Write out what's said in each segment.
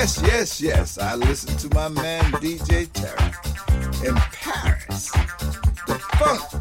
Yes, yes, yes. I listen to my man DJ Tarek in Paris. The funk,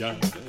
the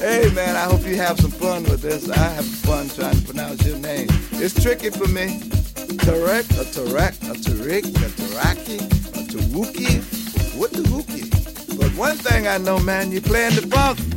man. I hope you have some fun with this. I have fun trying to pronounce your name. It's tricky for me. Tarek, a Tarek, a Tarik, a Taraki, a Tawuki. What the Wookie? But one thing I know, man, you playing the funk.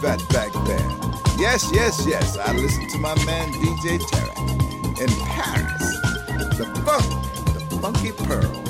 Fatback Band. Yes, yes, yes, I listen to my man DJ Tarek in Paris. The funk, the funky pearl.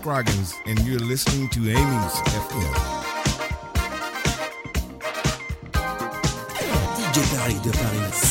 Scroggins, and you're listening to Amy's FM. DJ Paris de Paris.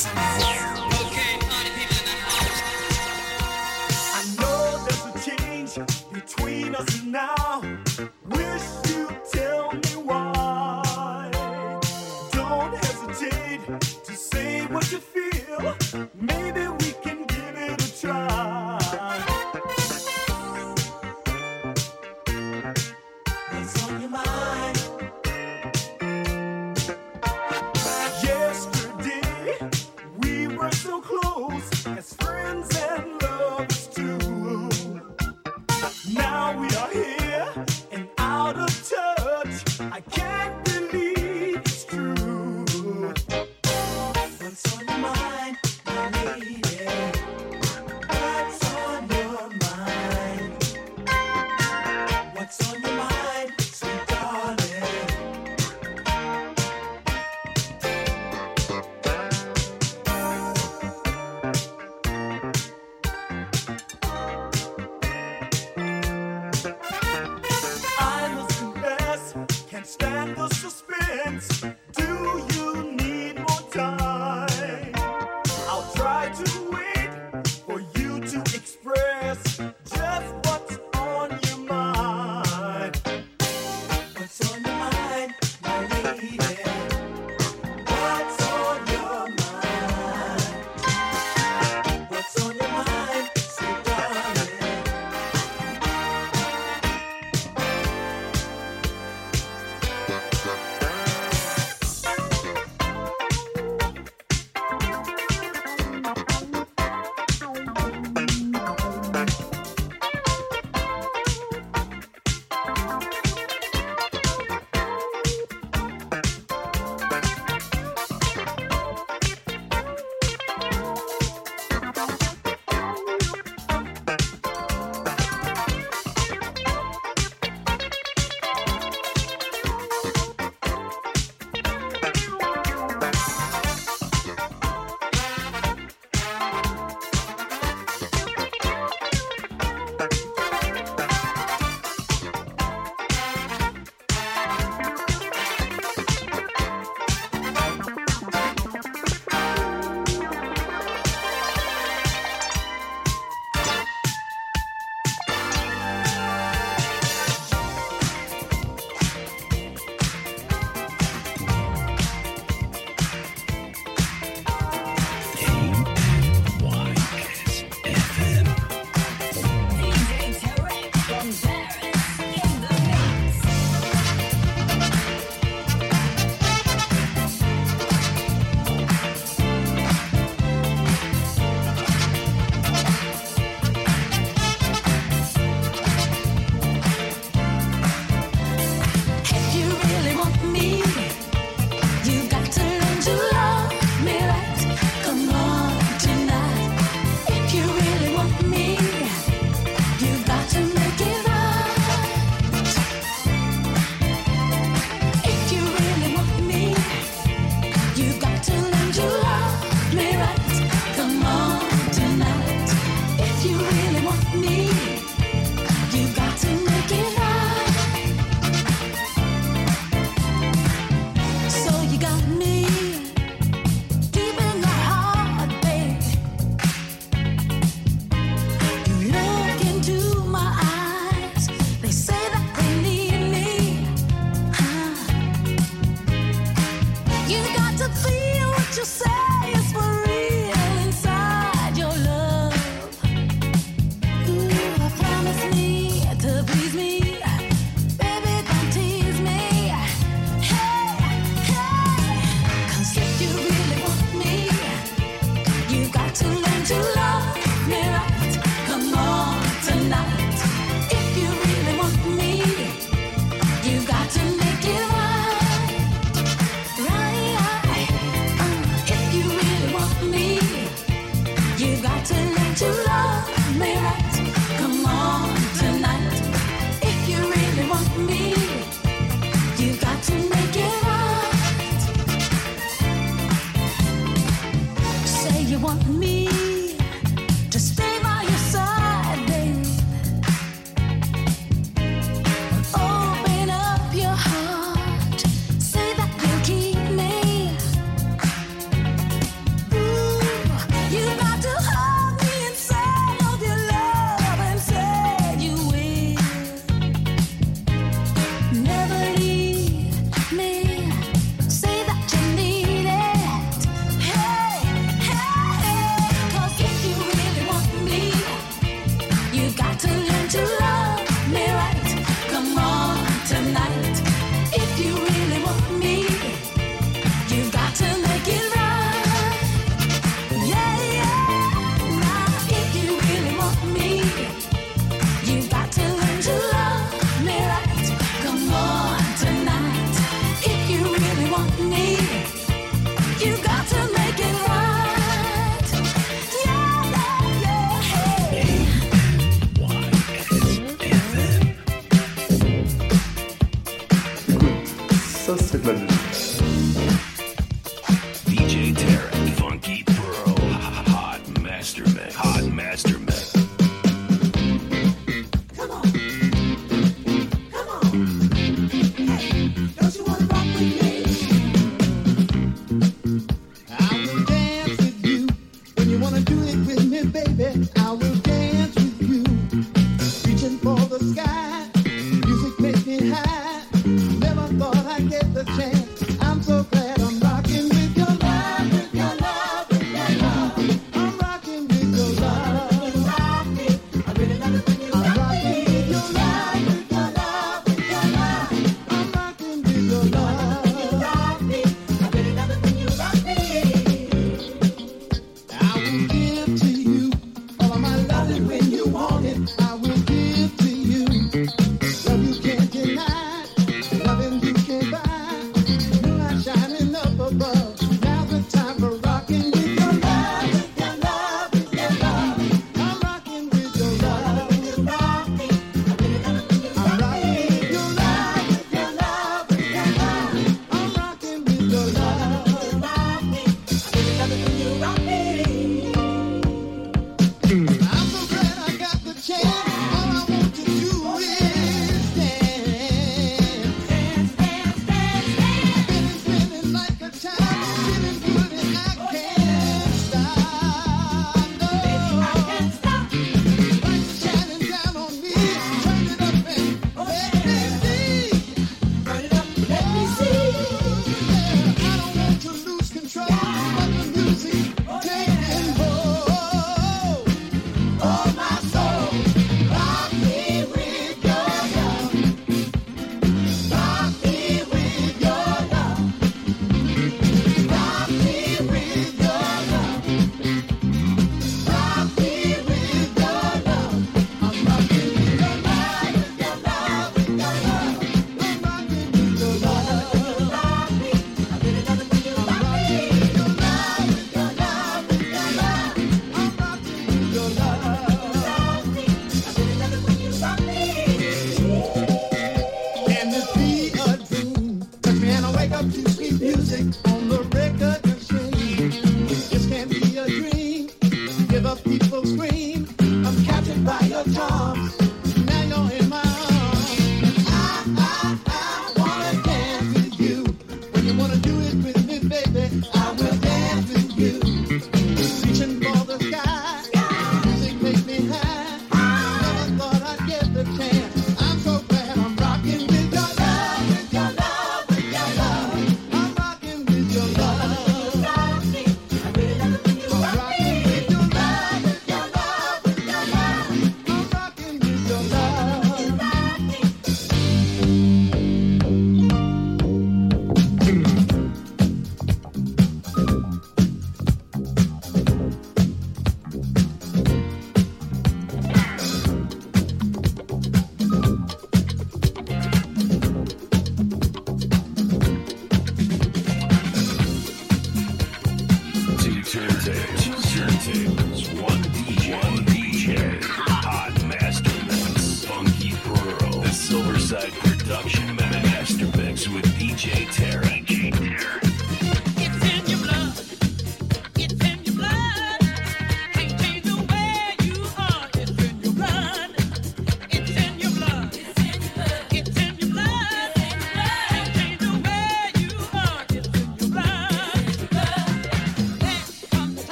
The people scream.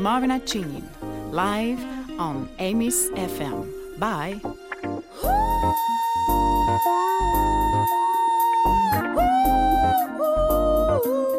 Marvina Chin, live on Amy's FM. Bye. Ooh, ooh, ooh.